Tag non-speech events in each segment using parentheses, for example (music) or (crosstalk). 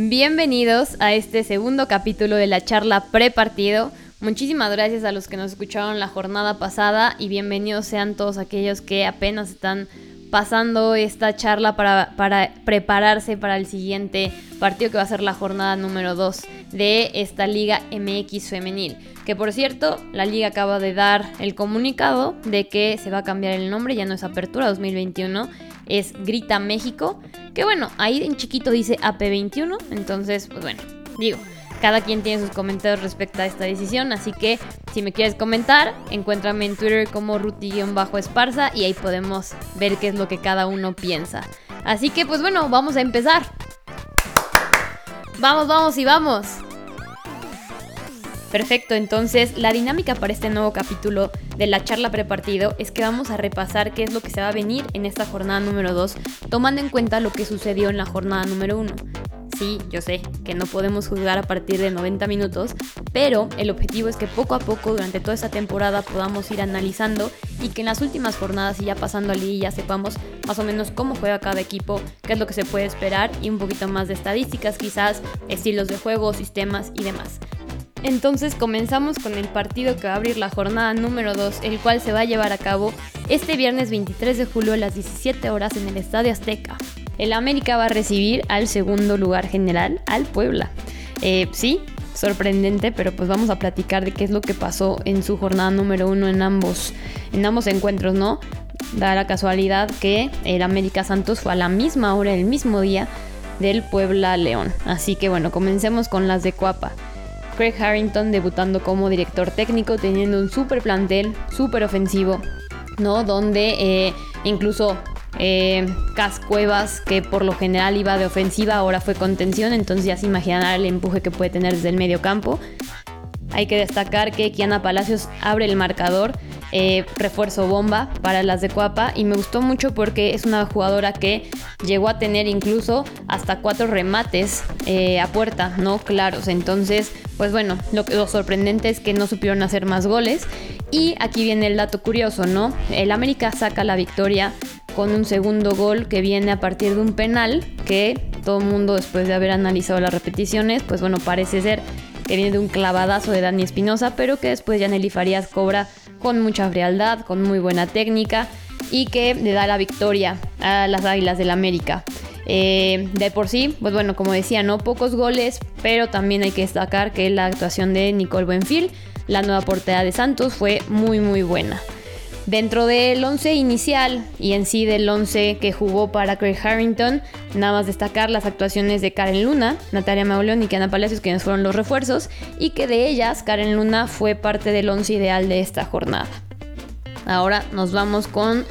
Bienvenidos a este segundo capítulo de la charla pre-partido. Muchísimas gracias a los que nos escucharon la jornada pasada y bienvenidos sean todos aquellos que apenas están pasando esta charla para, para, prepararse para el siguiente partido que va a ser la jornada número 2 de esta Liga MX femenil. Que por cierto, la liga acaba de dar el comunicado de que se va a cambiar el nombre, ya no es Apertura 2021 es Grita México, que bueno, ahí en chiquito dice AP21, entonces pues bueno, digo, cada quien tiene sus comentarios respecto a esta decisión, así que si me quieres comentar, encuéntrame en Twitter como ruti-esparza y ahí podemos ver qué es lo que cada uno piensa. Así que pues bueno, vamos a empezar. Vamos, vamos y vamos. Perfecto, entonces la dinámica para este nuevo capítulo de la charla prepartido es que vamos a repasar qué es lo que se va a venir en esta jornada número 2, tomando en cuenta lo que sucedió en la jornada número 1. Sí, yo sé que no podemos juzgar a partir de 90 minutos, pero el objetivo es que poco a poco durante toda esta temporada podamos ir analizando y que en las últimas jornadas y ya pasando al día sepamos más o menos cómo juega cada equipo, qué es lo que se puede esperar y un poquito más de estadísticas quizás, estilos de juego, sistemas y demás. Entonces comenzamos con el partido que va a abrir la jornada número 2, el cual se va a llevar a cabo este viernes 23 de julio a las 17 horas en el Estadio Azteca. El América va a recibir al segundo lugar general, al Puebla. Eh, sí, sorprendente, pero pues vamos a platicar de qué es lo que pasó en su jornada número 1 en ambos, en ambos encuentros, ¿no? Da la casualidad que el América Santos fue a la misma hora, el mismo día del Puebla León. Así que bueno, comencemos con las de Cuapa. Craig Harrington debutando como director técnico, teniendo un super plantel, súper ofensivo, ¿no? Donde eh, incluso eh, Cas Cuevas, que por lo general iba de ofensiva, ahora fue contención, entonces ya se imaginará el empuje que puede tener desde el medio campo. Hay que destacar que Kiana Palacios abre el marcador, eh, refuerzo bomba para las de Cuapa y me gustó mucho porque es una jugadora que llegó a tener incluso hasta cuatro remates a puerta, ¿no? Claros, entonces pues bueno, lo, sorprendente es que no supieron hacer más goles. Y aquí viene el dato curioso, ¿no? El América saca la victoria con un segundo gol que viene a partir de un penal que todo el mundo después de haber analizado las repeticiones, pues bueno, parece ser que viene de un clavadazo de Dani Espinosa, pero que después Yaneli Farías cobra con mucha frialdad, con muy buena técnica y que le da la victoria a las Águilas del América. Eh, de por sí, pues bueno, como decía, no pocos goles, pero también hay que destacar que la actuación de Nicole Buenfil, la nueva portera de Santos, fue muy muy buena. Dentro del 11 inicial y en sí del 11 que jugó para Craig Harrington, nada más destacar las actuaciones de Karen Luna, Natalia Mauleón y Kiana Palacios, quienes fueron los refuerzos, y que de ellas Karen Luna fue parte del 11 ideal de esta jornada. Ahora nos vamos con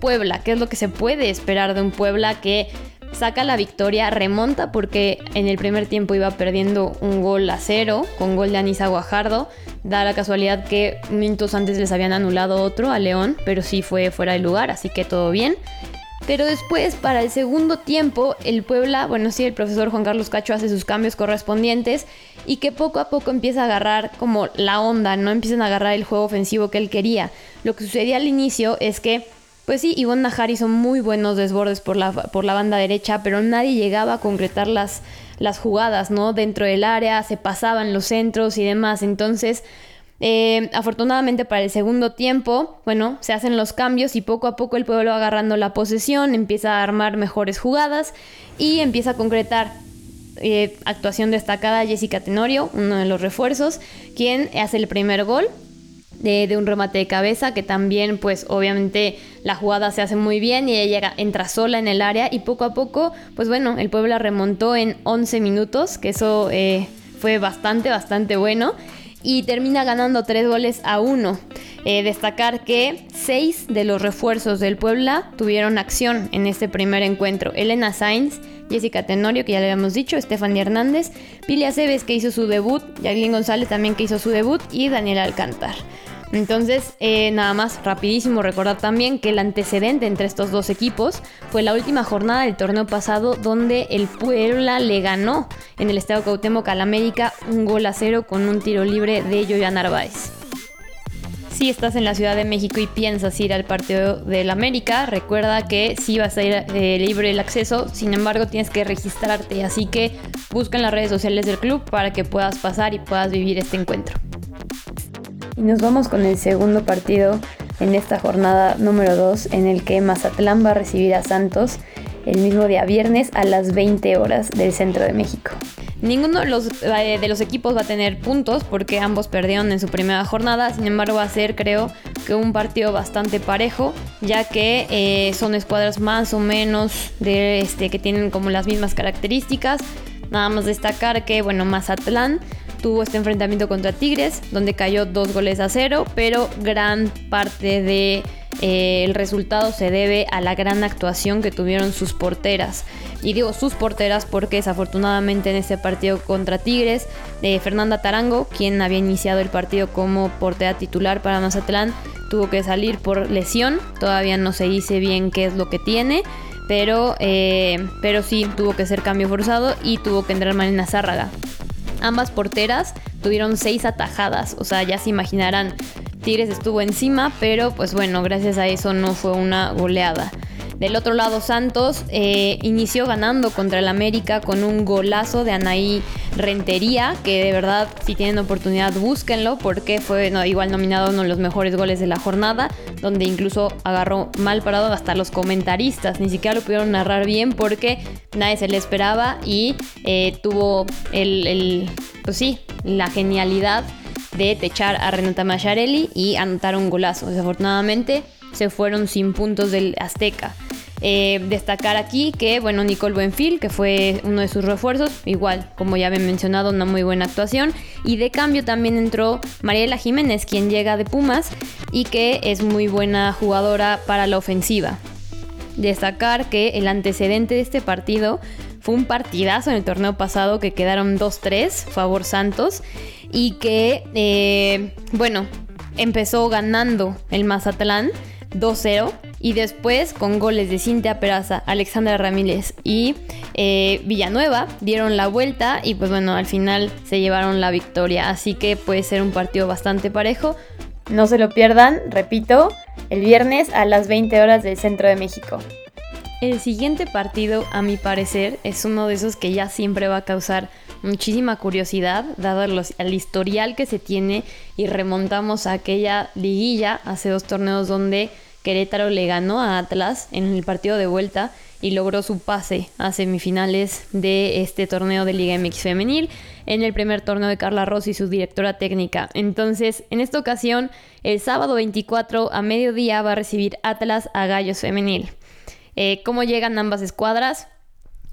Puebla, ¿qué es lo que se puede esperar de un Puebla que saca la victoria, remonta porque en el primer tiempo iba perdiendo un gol a cero con gol de Anisa Guajardo. Da la casualidad que minutos antes les habían anulado otro a León, pero sí fue fuera de lugar, así que todo bien. Pero después, para el segundo tiempo, el Puebla, bueno, sí, el profesor Juan Carlos Cacho hace sus cambios correspondientes y que poco a poco empieza a agarrar como la onda, ¿no? Empiezan a agarrar el juego ofensivo que él quería. Lo que sucedía al inicio es que pues sí, Ivonne Nahari hizo muy buenos desbordes por la, por la banda derecha, pero nadie llegaba a concretar las, las jugadas, ¿no? Dentro del área, se pasaban los centros y demás. Entonces, eh, afortunadamente para el segundo tiempo, bueno, se hacen los cambios y poco a poco el pueblo va agarrando la posesión, empieza a armar mejores jugadas y empieza a concretar. Eh, actuación destacada Jessica Tenorio, uno de los refuerzos, quien hace el primer gol de, un remate de cabeza que también pues obviamente la jugada se hace muy bien y ella entra sola en el área y poco a poco pues bueno el Puebla remontó en 11 minutos que eso eh, fue bastante bastante bueno y termina ganando 3 goles a 1. Eh, destacar que 6 de los refuerzos del Puebla tuvieron acción en este primer encuentro. Elena Sainz, Jessica Tenorio, que ya le habíamos dicho, Stephanie Hernández, Pilia Cebes, que hizo su debut, Jacqueline González también, que hizo su debut, y Daniela Alcántar. Entonces, eh, nada más rapidísimo recordar también que el antecedente entre estos dos equipos fue la última jornada del torneo pasado donde el Puebla le ganó en el Estado Cuauhtémoc al América un gol a cero con un tiro libre de Yoya Narváez. Si estás en la Ciudad de México y piensas ir al partido del América, recuerda que sí vas a ir eh, libre el acceso, sin embargo tienes que registrarte, así que busca en las redes sociales del club para que puedas pasar y puedas vivir este encuentro. Y nos vamos con el segundo partido en esta jornada número 2 en el que Mazatlán va a recibir a Santos el mismo día viernes a las 20 horas del centro de México. Ninguno de los, eh, de los equipos va a tener puntos porque ambos perdieron en su primera jornada, sin embargo va a ser creo que un partido bastante parejo, ya que eh, son escuadras más o menos de este, que tienen como las mismas características. Nada más destacar que bueno, Mazatlán tuvo este enfrentamiento contra Tigres, donde cayó dos goles a cero, pero gran parte de eh, el resultado se debe a la gran actuación que tuvieron sus porteras. Y digo sus porteras porque desafortunadamente en este partido contra Tigres, eh, Fernanda Tarango, quien había iniciado el partido como portera titular para Mazatlán, tuvo que salir por lesión. Todavía no se dice bien qué es lo que tiene. Pero, eh, pero sí tuvo que ser cambio forzado y tuvo que entrar Marina Zárraga. Ambas porteras tuvieron seis atajadas, o sea, ya se imaginarán Tigres estuvo encima, pero pues bueno, gracias a eso no fue una goleada. Del otro lado, Santos eh, inició ganando contra el América con un golazo de Anaí Rentería, que de verdad, si tienen oportunidad, búsquenlo, porque fue igual nominado uno de los mejores goles de la jornada, donde incluso agarró mal parado hasta los comentaristas, ni siquiera lo pudieron narrar bien porque nadie se le esperaba y eh, tuvo el, pues sí, la genialidad de techar a Renata Macharelli y anotar un golazo. Desafortunadamente se fueron sin puntos del Azteca. Eh, destacar aquí que, bueno, Nicole Buenfil, que fue uno de sus refuerzos, igual, como ya había mencionado, una muy buena actuación. Y de cambio también entró Mariela Jiménez, quien llega de Pumas y que es muy buena jugadora para la ofensiva. Destacar que el antecedente de este partido fue un partidazo en el torneo pasado que quedaron 2-3, favor Santos y que, eh, bueno, empezó ganando el Mazatlán 2-0 y después con goles de Cintia Peraza, Alexandra Ramírez y eh, Villanueva dieron la vuelta y pues bueno, al final se llevaron la victoria. Así que puede ser un partido bastante parejo. No se lo pierdan, repito, el viernes a las 20 horas del centro de México. El siguiente partido, a mi parecer, es uno de esos que ya siempre va a causar muchísima curiosidad, dado el historial que se tiene y remontamos a aquella liguilla hace dos torneos donde Querétaro le ganó a Atlas en el partido de vuelta y logró su pase a semifinales de este torneo de Liga MX femenil en el primer torneo de Carla Rossi, su directora técnica. Entonces, en esta ocasión, el sábado 24 a mediodía va a recibir Atlas a Gallos femenil. Eh, ¿Cómo llegan ambas escuadras?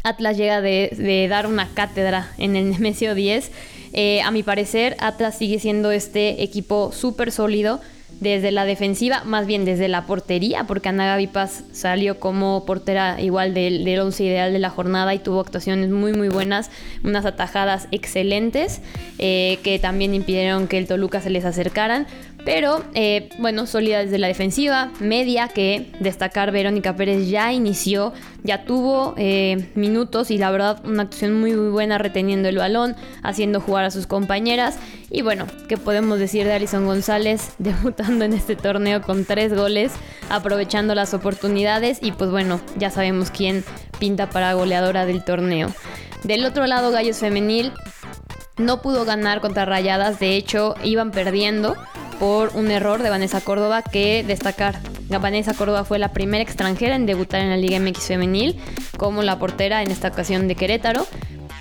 Atlas llega de, dar una cátedra en el Nemesio 10. Eh, a mi parecer, Atlas sigue siendo este equipo súper sólido desde la defensiva, más bien desde la portería, porque Ana Gaby salió como portera igual del, del once ideal de la jornada y tuvo actuaciones muy muy buenas, unas atajadas excelentes eh, que también impidieron que el Toluca se les acercaran. Pero eh, bueno, sólida desde la defensiva, media que destacar Verónica Pérez ya inició, ya tuvo eh, minutos y la verdad una actuación muy, muy buena reteniendo el balón, haciendo jugar a sus compañeras. Y bueno, ¿qué podemos decir de Alison González (laughs) debutando en este torneo con tres goles, aprovechando las oportunidades y pues bueno, ya sabemos quién pinta para goleadora del torneo. Del otro lado, Gallos Femenil no pudo ganar contra Rayadas, de hecho iban perdiendo por un error de Vanessa Córdoba que destacar. Vanessa Córdoba fue la primera extranjera en debutar en la Liga MX femenil como la portera en esta ocasión de Querétaro.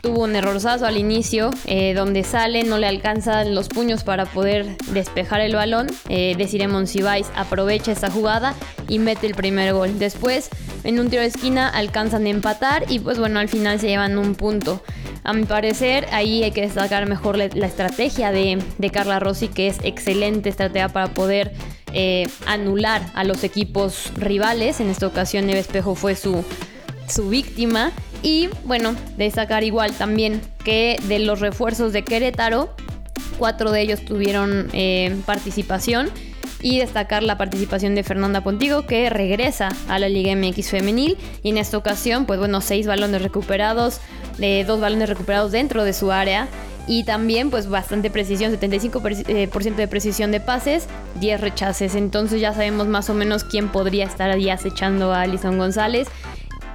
Tuvo un errorzazo al inicio, eh, donde sale, no le alcanzan los puños para poder despejar el balón. Eh, Desiree Monsiváis aprovecha esta jugada y mete el primer gol. Después, en un tiro de esquina, alcanzan a empatar y pues bueno, al final se llevan un punto. A mi parecer, ahí hay que destacar mejor la, estrategia de, Carla Rossi, que es excelente estrategia para poder eh, anular a los equipos rivales. En esta ocasión, Neve Espejo fue su, su víctima. Y bueno, destacar igual también que de los refuerzos de Querétaro, cuatro de ellos tuvieron eh, participación y destacar la participación de Fernanda Pontigo que regresa a la Liga MX femenil y en esta ocasión pues bueno seis balones recuperados, dos balones recuperados dentro de su área y también pues bastante precisión, 75% eh, de precisión de pases, 10 rechaces. Entonces ya sabemos más o menos quién podría estar ahí acechando a Alison González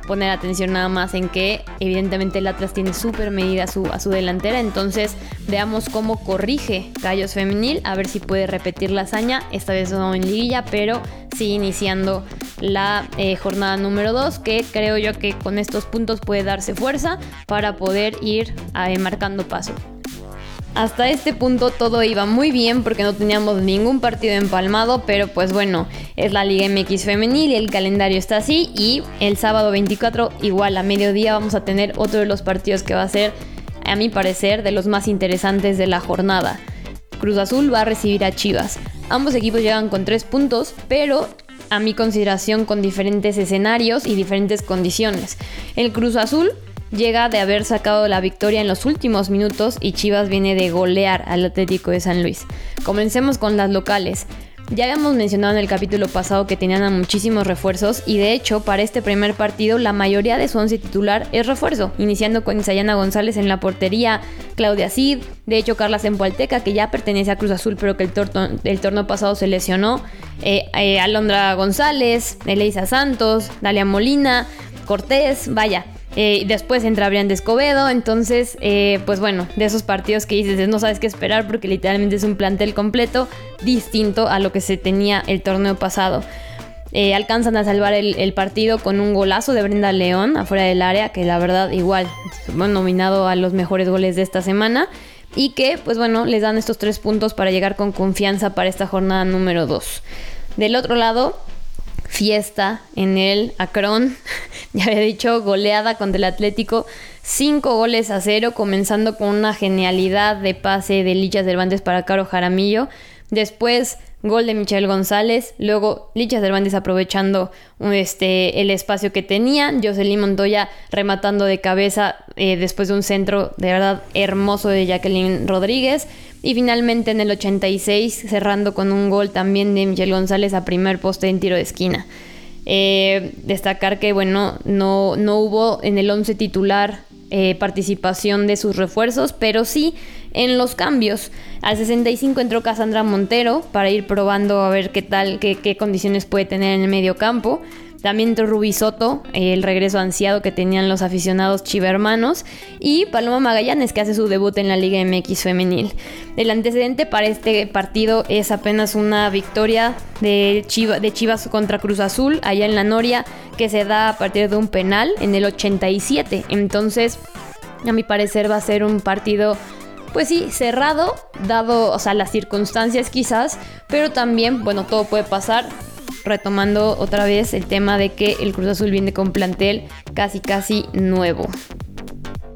poner atención nada más en que evidentemente el Atlas tiene súper medida a su, a su delantera, entonces veamos cómo corrige Gallos Femenil, a ver si puede repetir la hazaña, esta vez no en liguilla, pero sí iniciando la eh, jornada número 2, que creo yo que con estos puntos puede darse fuerza para poder ir eh, marcando paso. Hasta este punto todo iba muy bien porque no teníamos ningún partido empalmado, pero pues bueno, es la Liga MX femenil y el calendario está así y el sábado 24 igual a mediodía vamos a tener otro de los partidos que va a ser, a mi parecer, de los más interesantes de la jornada. Cruz Azul va a recibir a Chivas. Ambos equipos llegan con tres puntos, pero a mi consideración con diferentes escenarios y diferentes condiciones. El Cruz Azul llega de haber sacado la victoria en los últimos minutos y Chivas viene de golear al Atlético de San Luis. Comencemos con las locales. Ya habíamos mencionado en el capítulo pasado que tenían a muchísimos refuerzos y de hecho para este primer partido la mayoría de su once titular es refuerzo, iniciando con Isayana González en la portería, Claudia Cid, de hecho Carla Zempoalteca que ya pertenece a Cruz Azul pero que el, el torneo pasado se lesionó, eh, eh, Alondra González, Eleisa Santos, Dalia Molina, Cortés, vaya, eh, después entra Brian de Escobedo. Entonces, eh, pues bueno, de esos partidos que dices, no sabes qué esperar porque literalmente es un plantel completo distinto a lo que se tenía el torneo pasado. Eh, alcanzan a salvar el, partido con un golazo de Brenda León afuera del área, que la verdad igual, bueno, nominado a los mejores goles de esta semana. Y que, pues bueno, les dan estos tres puntos para llegar con confianza para esta jornada número 2. Del otro lado, fiesta en el Acron. (laughs) ya había dicho, goleada contra el Atlético. Cinco goles a cero, comenzando con una genialidad de pase de Lichas Cervantes para Caro Jaramillo. Después, gol de Michelle González. Luego, Lichas Cervantes aprovechando este, el espacio que tenía. Jocelyn Montoya rematando de cabeza eh, después de un centro de verdad hermoso de Jacqueline Rodríguez. Y finalmente en el 86 cerrando con un gol también de Michelle González a primer poste en tiro de esquina. Eh, destacar que bueno, no, no hubo en el 11 titular eh, participación de sus refuerzos, pero sí en los cambios. Al 65 entró Cassandra Montero para ir probando a ver qué tal, qué, qué condiciones puede tener en el medio campo. También Soto, el regreso ansiado que tenían los aficionados chivermanos. Y Paloma Magallanes, que hace su debut en la Liga MX femenil. El antecedente para este partido es apenas una victoria de, de Chivas contra Cruz Azul, allá en la Noria, que se da a partir de un penal en el 87. Entonces, a mi parecer va a ser un partido pues sí, cerrado, dado, o las circunstancias quizás, pero también, bueno, todo puede pasar retomando otra vez el tema de que el Cruz Azul viene con plantel casi casi nuevo.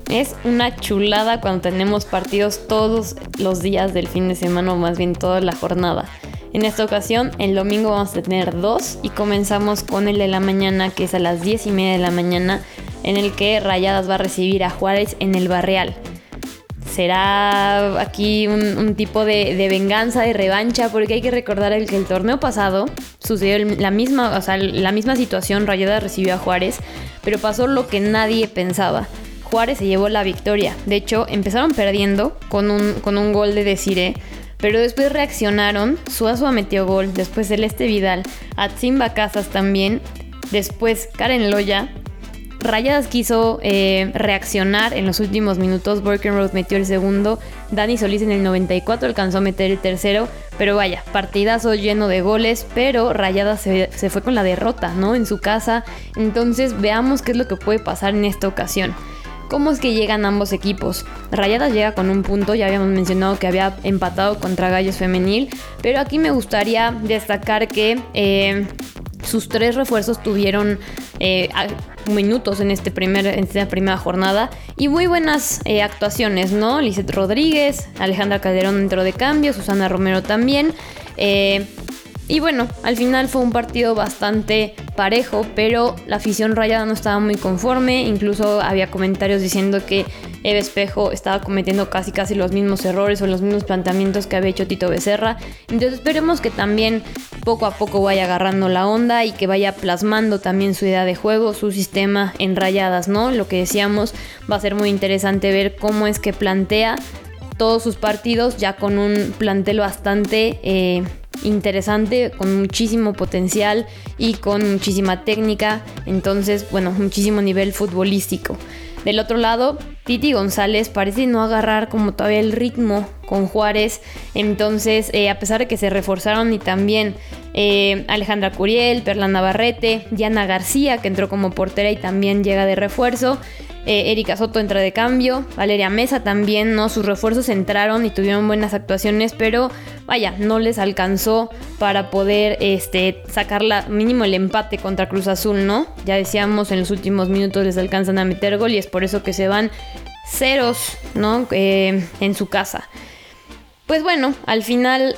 Es una chulada cuando tenemos partidos todos los días del fin de semana o más bien toda la jornada. En esta ocasión, el domingo vamos a tener dos y comenzamos con el de la mañana, que es a las 10 y media de la mañana, en el que Rayadas va a recibir a Juárez en el Barreal será aquí un, tipo de, venganza, de revancha, porque hay que recordar el que el torneo pasado sucedió la misma, o sea, la misma situación, Rayada recibió a Juárez, pero pasó lo que nadie pensaba. Juárez se llevó la victoria. De hecho, empezaron perdiendo con un, con un gol de Desiree, pero después reaccionaron. Suazua metió gol, después Celeste Vidal, Atzimba Casas también, después Karen Loya, Rayadas quiso eh, reaccionar en los últimos minutos. Road metió el segundo. Dani Solís en el 94 alcanzó a meter el tercero. Pero vaya, partidazo lleno de goles. Pero Rayadas se, se fue con la derrota, ¿no? En su casa. Entonces veamos qué es lo que puede pasar en esta ocasión. ¿Cómo es que llegan ambos equipos? Rayadas llega con un punto, ya habíamos mencionado que había empatado contra Gallos Femenil, pero aquí me gustaría destacar que eh, sus tres refuerzos tuvieron eh, minutos en, este primer, en esta primera jornada y muy buenas eh, actuaciones, ¿no? Lizeth Rodríguez, Alejandra Calderón entró de cambio, Susana Romero también. Eh, y bueno, al final fue un partido bastante parejo, pero la afición rayada no estaba muy conforme. Incluso había comentarios diciendo que Eve Espejo estaba cometiendo casi casi los mismos errores o los mismos planteamientos que había hecho Tito Becerra. Entonces esperemos que también poco a poco vaya agarrando la onda y que vaya plasmando también su idea de juego, su sistema en rayadas, ¿no? Lo que decíamos va a ser muy interesante ver cómo es que plantea todos sus partidos ya con un plantel bastante eh, interesante, con muchísimo potencial y con muchísima técnica, entonces, bueno, muchísimo nivel futbolístico. Del otro lado, Titi González parece no agarrar como todavía el ritmo con Juárez. Entonces, eh, a pesar de que se reforzaron y también eh, Alejandra Curiel, Perla Navarrete, Diana García, que entró como portera y también llega de refuerzo. Eh, Erika Soto entra de cambio, Valeria Mesa también, ¿no? Sus refuerzos entraron y tuvieron buenas actuaciones, pero vaya, no les alcanzó para poder este, sacar la, mínimo el empate contra Cruz Azul, ¿no? Ya decíamos, en los últimos minutos les alcanzan a meter gol y es por eso que se van ceros, ¿no? Eh, en su casa. Pues bueno, al final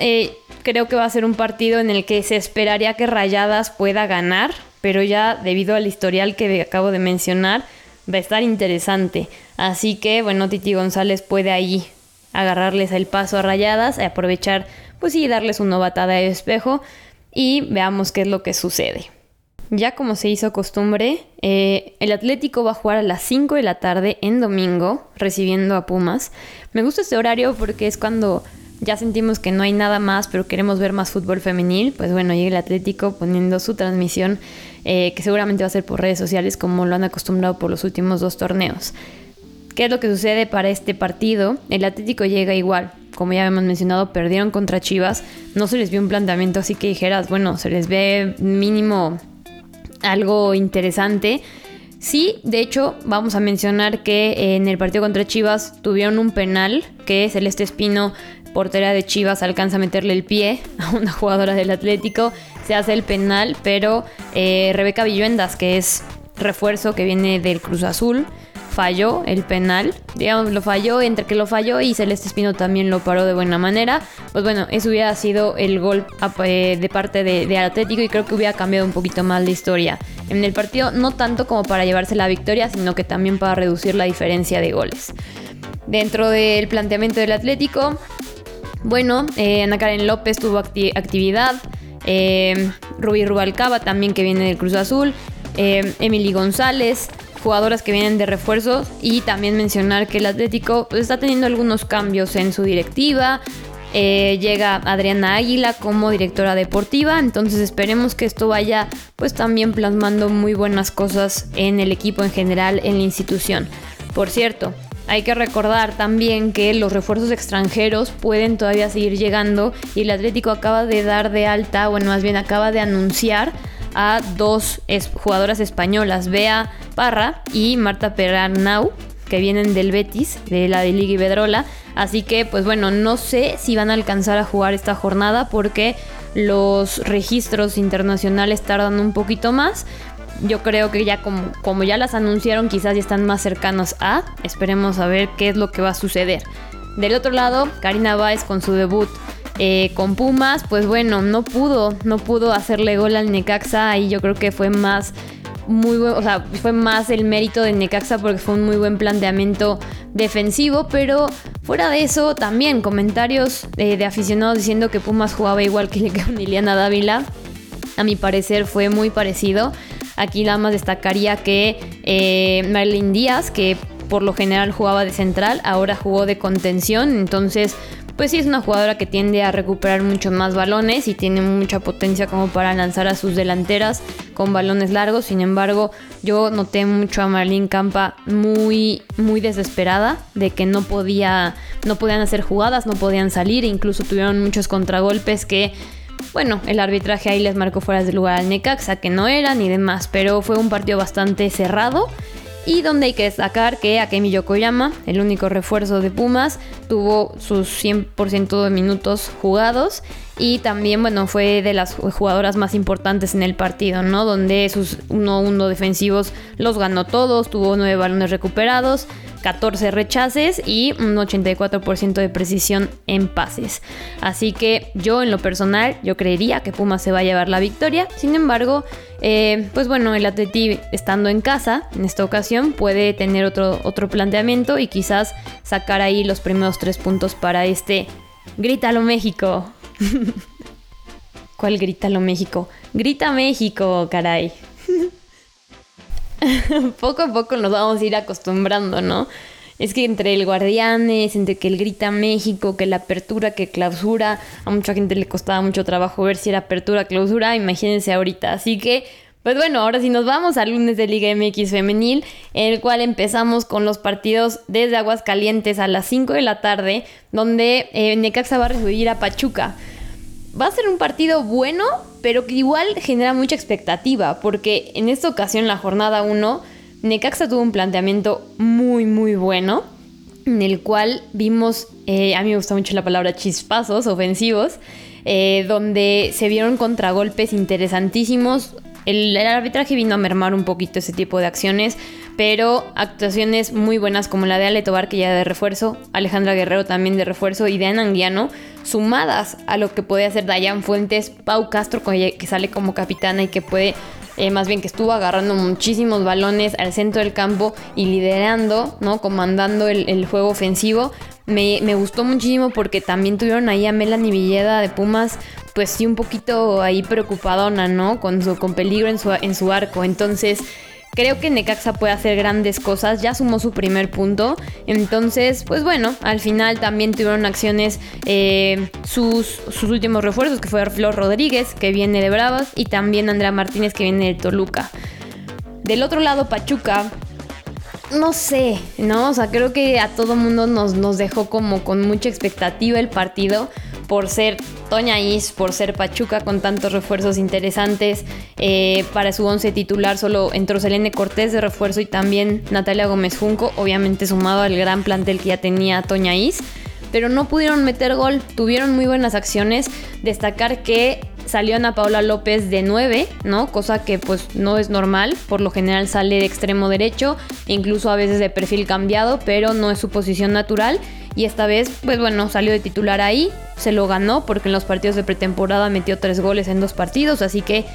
creo que va a ser un partido en el que se esperaría que Rayadas pueda ganar, pero ya debido al historial que acabo de mencionar, va a estar interesante. Así que, bueno, Titi González puede ahí agarrarles el paso a rayadas, y aprovechar, pues sí, darles una novatada de espejo y veamos qué es lo que sucede. Ya como se hizo costumbre, eh, el Atlético va a jugar a las 5 de la tarde en domingo, recibiendo a Pumas. Me gusta este horario porque es cuando ya sentimos que no hay nada más, pero queremos ver más fútbol femenil. Pues bueno, llega el Atlético poniendo su transmisión eh, que seguramente va a ser por redes sociales como lo han acostumbrado por los últimos dos torneos. ¿Qué es lo que sucede para este partido? El Atlético llega igual, como ya hemos mencionado, perdieron contra Chivas, no se les vio un planteamiento así que dijeras, bueno, se les ve mínimo algo interesante. Sí, de hecho, vamos a mencionar que en el partido contra Chivas tuvieron un penal que Celeste Espino, portera de Chivas, alcanza a meterle el pie a una jugadora del Atlético se hace el penal, pero eh, Rebeca Villuendas, que es refuerzo que viene del Cruz Azul, falló el penal, digamos, lo falló, entre que lo falló y Celeste Espino también lo paró de buena manera, pues bueno, eso hubiera sido el gol eh, de parte de, de, Atlético y creo que hubiera cambiado un poquito más la historia en el partido, no tanto como para llevarse la victoria, sino que también para reducir la diferencia de goles. Dentro del planteamiento del Atlético, bueno, eh, Ana Karen López tuvo actividad, eh, Rubí Rubalcaba también que viene del Cruz Azul, eh, Emily González, jugadoras que vienen de refuerzo y también mencionar que el Atlético pues, está teniendo algunos cambios en su directiva. Llega Adriana Águila como directora deportiva, entonces esperemos que esto vaya pues también plasmando muy buenas cosas en el equipo en general, en la institución. Por cierto, hay que recordar también que los refuerzos extranjeros pueden todavía seguir llegando y el Atlético acaba de dar de alta, bueno, más bien acaba de anunciar a dos jugadoras españolas, Bea Parra y Marta Perarnau, que vienen del Betis, de la de Liga Iberdrola. Así que, pues bueno, no sé si van a alcanzar a jugar esta jornada porque los registros internacionales tardan un poquito más, yo creo que ya como, como ya las anunciaron, quizás ya están más cercanos a. Esperemos a ver qué es lo que va a suceder. Del otro lado, Karina Báez con su debut eh, con Pumas, pues bueno, no pudo, no pudo hacerle gol al Necaxa y yo creo que fue más muy o sea, fue más el mérito de Necaxa porque fue un muy buen planteamiento defensivo, pero fuera de eso también comentarios eh, de aficionados diciendo que Pumas jugaba igual que (laughs) Liliana Dávila. A mi parecer fue muy parecido. Aquí nada más destacaría que eh, Marlene Díaz, que por lo general jugaba de central, ahora jugó de contención, entonces pues sí es una jugadora que tiende a recuperar mucho más balones y tiene mucha potencia como para lanzar a sus delanteras con balones largos. Sin embargo, yo noté mucho a Marlene Campa muy muy desesperada de que no podía no podían hacer jugadas, no podían salir, incluso tuvieron muchos contragolpes que bueno, el arbitraje ahí les marcó fuera de lugar al Necaxa, que no eran y demás, pero fue un partido bastante cerrado. Y donde hay que destacar que Akemi Yokoyama, el único refuerzo de Pumas, tuvo sus 100% de minutos jugados y también, bueno, fue de las jugadoras más importantes en el partido, ¿no? Donde sus 1-1 defensivos los ganó todos, tuvo 9 balones recuperados, 14 rechaces y un 84% de precisión en pases. Así que yo en lo personal, yo creería que Puma se va a llevar la victoria. Sin embargo, eh, pues bueno, el Atleti estando en casa en esta ocasión puede tener otro, otro planteamiento y quizás sacar ahí los primeros tres puntos para este Grítalo México. (laughs) ¿Cuál Grítalo México? Grita México, caray. (laughs) poco a poco nos vamos a ir acostumbrando, ¿no? es que entre el Guardianes, entre que el grita México, que la apertura, que clausura, a mucha gente le costaba mucho trabajo ver si era apertura, clausura, imagínense ahorita. Así que, pues bueno, ahora sí nos vamos al lunes de Liga MX femenil, en el cual empezamos con los partidos desde Aguascalientes a las 5 de la tarde, donde eh, Necaxa va a recibir a Pachuca. Va a ser un partido bueno, pero que igual genera mucha expectativa, porque en esta ocasión, la jornada 1, Necaxa tuvo un planteamiento muy, muy bueno, en el cual vimos, eh, a mí me gusta mucho la palabra chispazos ofensivos, eh, donde se vieron contragolpes interesantísimos. El, el, arbitraje vino a mermar un poquito ese tipo de acciones, pero actuaciones muy buenas como la de Ale Tobar, que ya de refuerzo, Alejandra Guerrero también de refuerzo, y de Anguiano, sumadas a lo que puede hacer Dayan Fuentes, Pau Castro, que sale como capitana y que puede eh, más bien que estuvo agarrando muchísimos balones al centro del campo y liderando, ¿no? Comandando el, juego ofensivo. Me, gustó muchísimo porque también tuvieron ahí a Melanie Villeda de Pumas, pues sí, un poquito ahí preocupadona, ¿no? Con, su, con peligro en su, en su arco. Entonces, Creo que Necaxa puede hacer grandes cosas, ya sumó su primer punto. Entonces, pues bueno, al final también tuvieron acciones eh, sus, sus últimos refuerzos, que fue Flor Rodríguez, que viene de Bravas, y también Andrea Martínez, que viene de Toluca. Del otro lado, Pachuca, no sé, ¿no? O sea, creo que a todo mundo nos, nos dejó como con mucha expectativa el partido por ser Toña Is, por ser Pachuca con tantos refuerzos interesantes. Eh, para su once titular solo entró Selene Cortés de refuerzo y también Natalia Gómez Junco, obviamente sumado al gran plantel que ya tenía Toña Is. Pero no pudieron meter gol, tuvieron muy buenas acciones. Destacar que salió Ana Paula López de 9, ¿no? Cosa que pues no es normal, por lo general sale de extremo derecho, incluso a veces de perfil cambiado, pero no es su posición natural. Y esta vez, pues bueno, salió de titular ahí, se lo ganó porque en los partidos de pretemporada metió tres goles en dos partidos, así que,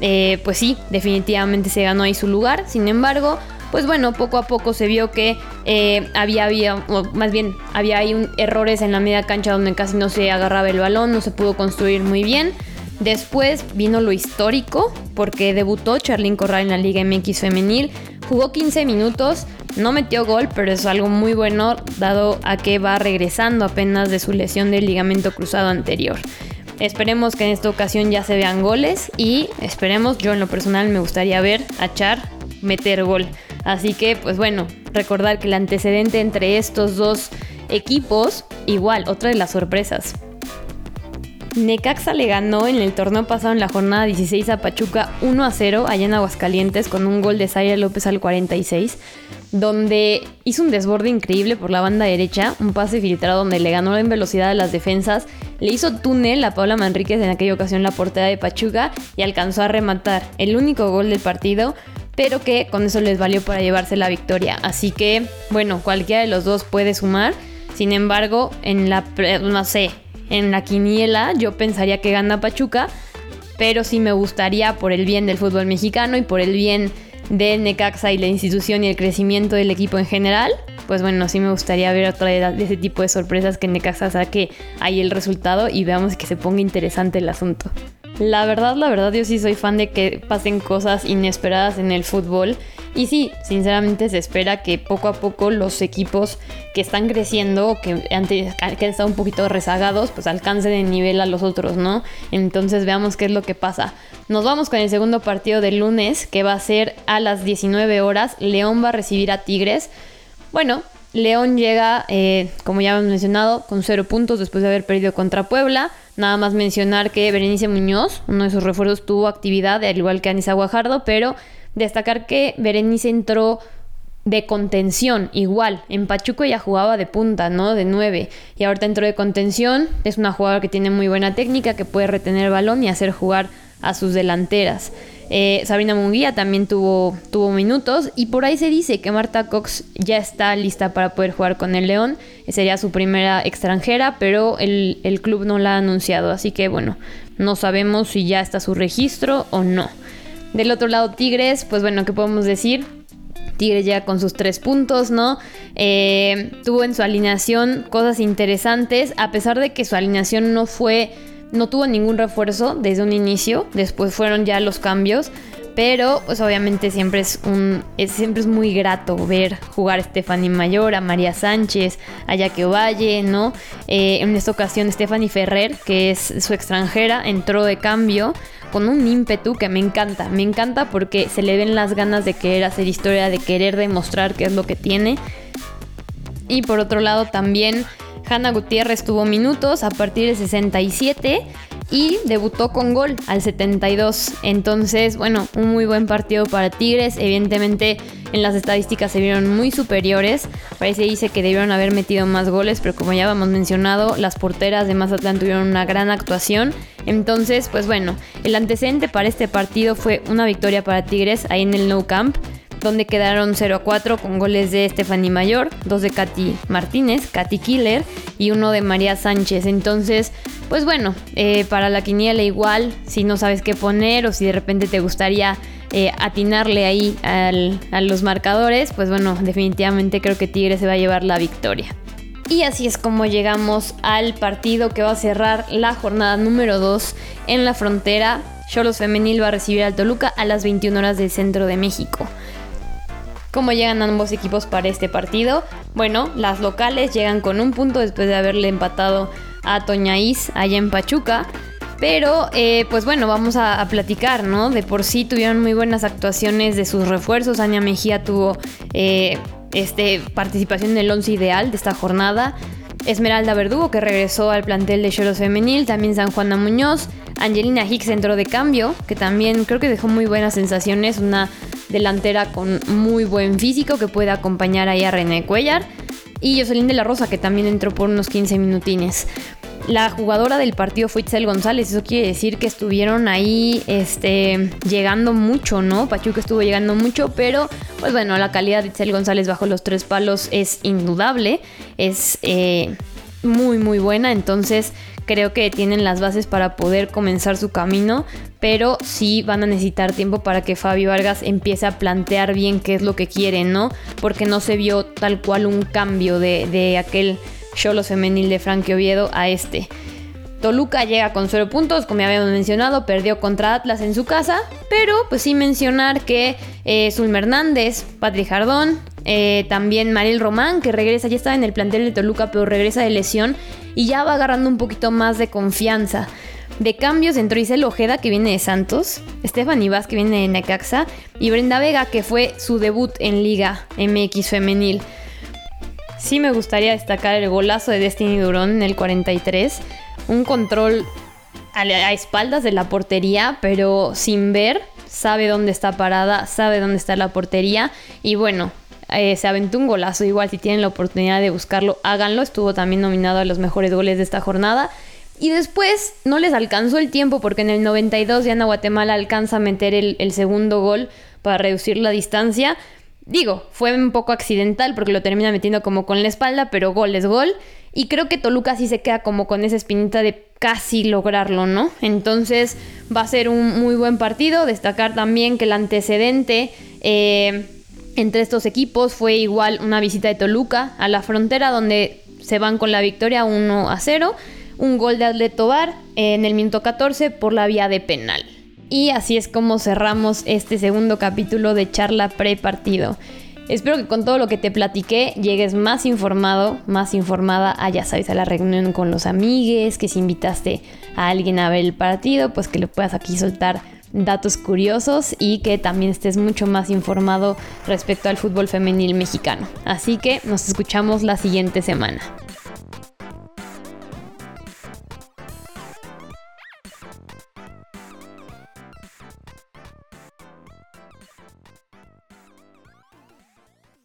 eh, pues sí, definitivamente se ganó ahí su lugar. Sin embargo, pues bueno, poco a poco se vio que eh, había, había más bien, había ahí un, errores en la media cancha donde casi no se agarraba el balón, no se pudo construir muy bien. Después vino lo histórico, porque debutó Charlyn Corral en la Liga MX Femenil, jugó 15 minutos, no metió gol, pero es algo muy bueno dado a que va regresando apenas de su lesión del ligamento cruzado anterior. Esperemos que en esta ocasión ya se vean goles y esperemos, yo en lo personal me gustaría ver a Char meter gol. Así que, pues bueno, recordar que el antecedente entre estos dos equipos, igual, otra de las sorpresas. Necaxa le ganó en el torneo pasado en la jornada 16 a Pachuca 1 a 0 allá en Aguascalientes con un gol de Zaira López al 46, donde hizo un desborde increíble por la banda derecha, un pase filtrado donde le ganó en velocidad a las defensas, le hizo túnel a Paula Manríquez en aquella ocasión la portera de Pachuca y alcanzó a rematar el único gol del partido, pero que con eso les valió para llevarse la victoria. Así que, bueno, cualquiera de los dos puede sumar. Sin embargo, en la, no sé, en la quiniela yo pensaría que gana Pachuca, pero sí me gustaría por el bien del fútbol mexicano y por el bien de Necaxa y la institución y el crecimiento del equipo en general, pues bueno, sí me gustaría ver otra de ese tipo de sorpresas que Necaxa saque ahí el resultado y veamos que se ponga interesante el asunto. La verdad, la verdad, yo sí soy fan de que pasen cosas inesperadas en el fútbol. Y sí, sinceramente se espera que poco a poco los equipos que están creciendo que antes que han estado un poquito rezagados, pues alcancen el nivel a los otros, ¿no? Entonces veamos qué es lo que pasa. Nos vamos con el segundo partido del lunes, que va a ser a las 19 horas. León va a recibir a Tigres. Bueno, León llega, eh, como ya hemos mencionado, con cero puntos después de haber perdido contra Puebla. Nada más mencionar que Berenice Muñoz, uno de sus refuerzos, tuvo actividad, al igual que Anisa Guajardo, pero destacar que Berenice entró de contención, igual. En Pachuco ya jugaba de punta, ¿no? De 9. Y ahorita entró de contención. Es una jugadora que tiene muy buena técnica, que puede retener balón y hacer jugar a sus delanteras. Eh, Sabrina Munguía también tuvo, minutos y por ahí se dice que Marta Cox ya está lista para poder jugar con el León. Sería su primera extranjera, pero el, club no la ha anunciado, así que bueno, no sabemos si ya está su registro o no. Del otro lado, Tigres, pues bueno, ¿qué podemos decir? Tigres llega con sus tres puntos, ¿no? Eh, tuvo en su alineación cosas interesantes, a pesar de que su alineación no fue no tuvo ningún refuerzo desde un inicio, después fueron ya los cambios, Pero pues obviamente siempre es un siempre es muy grato ver jugar a Stephanie Mayor, a María Sánchez, a Yaque Valle, ¿no? Eh, en esta ocasión Stephanie Ferrer, que es su extranjera, entró de cambio con un ímpetu que me encanta. Me encanta porque se le ven las ganas de querer hacer historia, de querer demostrar qué es lo que tiene. Y por otro lado también Hanna Gutiérrez tuvo minutos a partir de 67 y debutó con gol al 72. Entonces, bueno, un muy buen partido para Tigres. Evidentemente en las estadísticas se vieron muy superiores. Parece dice que debieron haber metido más goles, pero como ya hemos mencionado, las porteras de Mazatlán tuvieron una gran actuación. Entonces, pues bueno, el antecedente para este partido fue una victoria para Tigres ahí en el No Camp donde quedaron 0 a 4 con goles de Stephanie Mayor, dos de Katy Martínez, Katy Killer y uno de María Sánchez. Entonces, pues bueno, eh, para la quiniela igual, si no sabes qué poner o si de repente te gustaría eh, atinarle ahí a los marcadores, pues bueno, definitivamente creo que Tigre se va a llevar la victoria. Y así es como llegamos al partido que va a cerrar la jornada número 2 en la frontera. Cholos Femenil va a recibir al Toluca a las 21 horas del centro de México. ¿Cómo llegan ambos equipos para este partido? Bueno, las locales llegan con un punto después de haberle empatado a Toñaís allá en Pachuca. Pero, eh, pues bueno, vamos a, platicar, ¿no? De por sí tuvieron muy buenas actuaciones de sus refuerzos. Ania Mejía tuvo eh, este, participación en el 11 ideal de esta jornada. Esmeralda Verdugo, que regresó al plantel de Choros Femenil. También San Juana Muñoz. Angelina Hicks entró de cambio, que también creo que dejó muy buenas sensaciones. Una delantera con muy buen físico que puede acompañar ahí a René Cuellar. Y Jocelyn de la Rosa, que también entró por unos 15 minutines. La jugadora del partido fue Itzel González, eso quiere decir que estuvieron ahí este, llegando mucho, ¿no? Pachuca estuvo llegando mucho, pero pues bueno, la calidad de Itzel González bajo los tres palos es indudable, es eh, muy muy buena, entonces creo que tienen las bases para poder comenzar su camino, pero sí van a necesitar tiempo para que Fabio Vargas empiece a plantear bien qué es lo que quiere, ¿no? Porque no se vio tal cual un cambio de, de aquel Cholo femenil de Frankie Oviedo a este. Toluca llega con 0 puntos, como ya habíamos mencionado, perdió contra Atlas en su casa, pero pues sí mencionar que eh, Zulma Hernández, Patrick Jardón, eh, también Mariel Román, que regresa, ya estaba en el plantel de Toluca, pero regresa de lesión y ya va agarrando un poquito más de confianza. De cambios entró Isel Ojeda, que viene de Santos, Estefan Ibas, que viene de Necaxa, y Brenda Vega, que fue su debut en Liga MX Femenil. Sí me gustaría destacar el golazo de Destiny Durón en el 43 un control a, espaldas de la portería, pero sin ver, sabe dónde está parada, sabe dónde está la portería y bueno, eh, se aventó un golazo. Igual si tienen la oportunidad de buscarlo, háganlo. Estuvo también nominado a los mejores goles de esta jornada. Y después no les alcanzó el tiempo porque en el 92 ya Guatemala alcanza a meter el, el segundo gol para reducir la distancia. Digo, fue un poco accidental porque lo termina metiendo como con la espalda, pero gol es gol. Y creo que Toluca sí se queda como con esa espinita de casi lograrlo, ¿no? Entonces va a ser un muy buen partido. Destacar también que el antecedente eh, entre estos equipos fue igual una visita de Toluca a la frontera donde se van con la victoria 1 a 0. Un gol de Atleto Bar en el minuto 14 por la vía de penal. Y así es como cerramos este segundo capítulo de charla pre-partido. Espero que con todo lo que te platiqué llegues más informado, más informada a, ya sabes, a la reunión con los amigues, que si invitaste a alguien a ver el partido, pues que le puedas aquí soltar datos curiosos y que también estés mucho más informado respecto al fútbol femenil mexicano. Así que nos escuchamos la siguiente semana.